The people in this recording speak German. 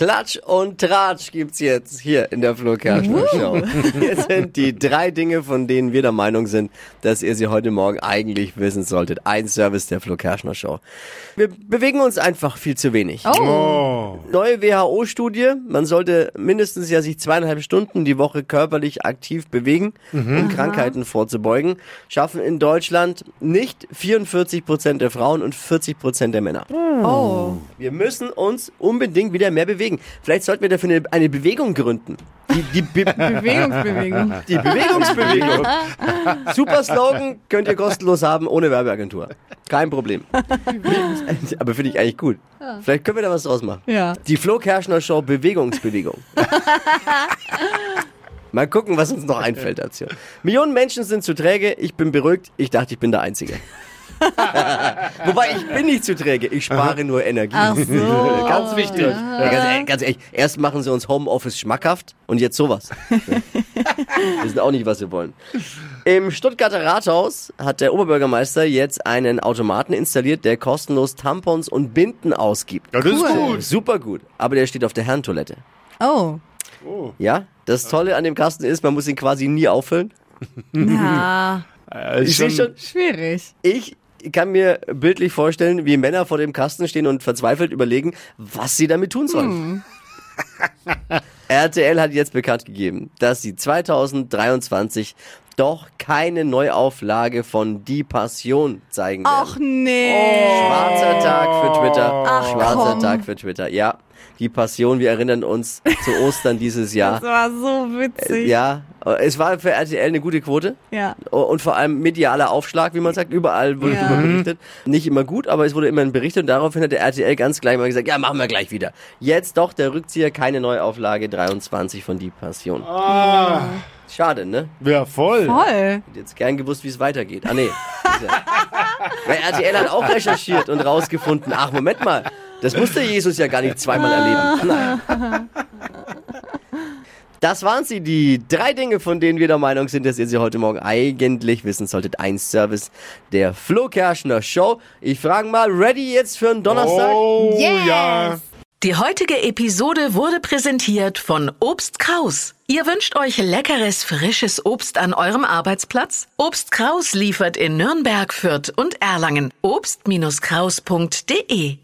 Klatsch und Tratsch gibt's jetzt hier in der Flo Kerschner Show. Hier sind die drei Dinge, von denen wir der Meinung sind, dass ihr sie heute Morgen eigentlich wissen solltet. Ein Service der Flo Kerschner Show. Wir bewegen uns einfach viel zu wenig. Oh. Neue WHO-Studie, man sollte mindestens ja sich zweieinhalb Stunden die Woche körperlich aktiv bewegen, um Krankheiten vorzubeugen. Schaffen in Deutschland nicht 44 Prozent der Frauen und 40 Prozent der Männer. Oh. Wir müssen uns unbedingt wieder mehr bewegen. Vielleicht sollten wir dafür eine, eine Bewegung gründen. Die, die, Be Bewegungsbewegung. die Bewegungsbewegung. Super Slogan, könnt ihr kostenlos haben, ohne Werbeagentur. Kein Problem. Aber finde ich eigentlich gut. Vielleicht können wir da was draus machen. Ja. Die Flo Kerschner Show Bewegungsbewegung. Mal gucken, was uns noch einfällt dazu. Millionen Menschen sind zu träge. Ich bin beruhigt. Ich dachte, ich bin der Einzige. Wobei, ich bin nicht zu träge. Ich spare nur Energie. Ach so. Ganz wichtig. Ja, ganz, ehrlich- ganz ehrlich, erst machen sie uns Homeoffice schmackhaft und jetzt sowas. wir wissen auch nicht, was wir wollen. Im Stuttgarter Rathaus hat der Oberbürgermeister jetzt einen Automaten installiert, der kostenlos Tampons und Binden ausgibt. Ja, das ist Cool. gut. Super gut. Aber der steht auf der Herrentoilette. Oh. Ja, das Tolle an dem Kasten ist, man muss ihn quasi nie auffüllen. Ja. Äh, Ich sehe schon, Schwierig. ich kann mir bildlich vorstellen, wie Männer vor dem Kasten stehen und verzweifelt überlegen, was sie damit tun sollen. RTL hat jetzt bekannt gegeben, dass sie 2023 doch keine Neuauflage von Die Passion zeigen werden. Ach nee. Schwarzer Tag für Twitter. Ach, Schwarzer komm. Tag für Twitter. Ja, die Passion, wir erinnern uns zu Ostern dieses Jahr. Das war so witzig. Ja, es war für RTL eine gute Quote. Ja. Und vor allem medialer Aufschlag, wie man sagt. Überall wurde Ja. darüber berichtet. Nicht immer gut, aber es wurde immerhin berichtet. Und daraufhin hat der RTL ganz gleich mal gesagt, ja, machen wir gleich wieder. Jetzt doch der Rückzieher, keine Neuauflage 23 von Die Passion. Ah, Schade, ne? ja, voll. Voll. Hätte jetzt gern gewusst, wie es weitergeht. Ah, nee. Weil RTL hat auch recherchiert und rausgefunden, ach, Moment mal, das musste Jesus ja gar nicht zweimal erleben. Nein. Das waren sie, die drei Dinge, von denen wir der Meinung sind, dass ihr sie heute Morgen eigentlich wissen solltet. Ein Service der Flo Kerschner Show. Ich frage mal, ready jetzt für einen Donnerstag? Oh, Yes. ja. Die heutige Episode wurde präsentiert von Obst Kraus. Ihr wünscht euch leckeres, frisches Obst an eurem Arbeitsplatz? Obst Kraus liefert in Nürnberg, Fürth und Erlangen. Obst-Kraus.de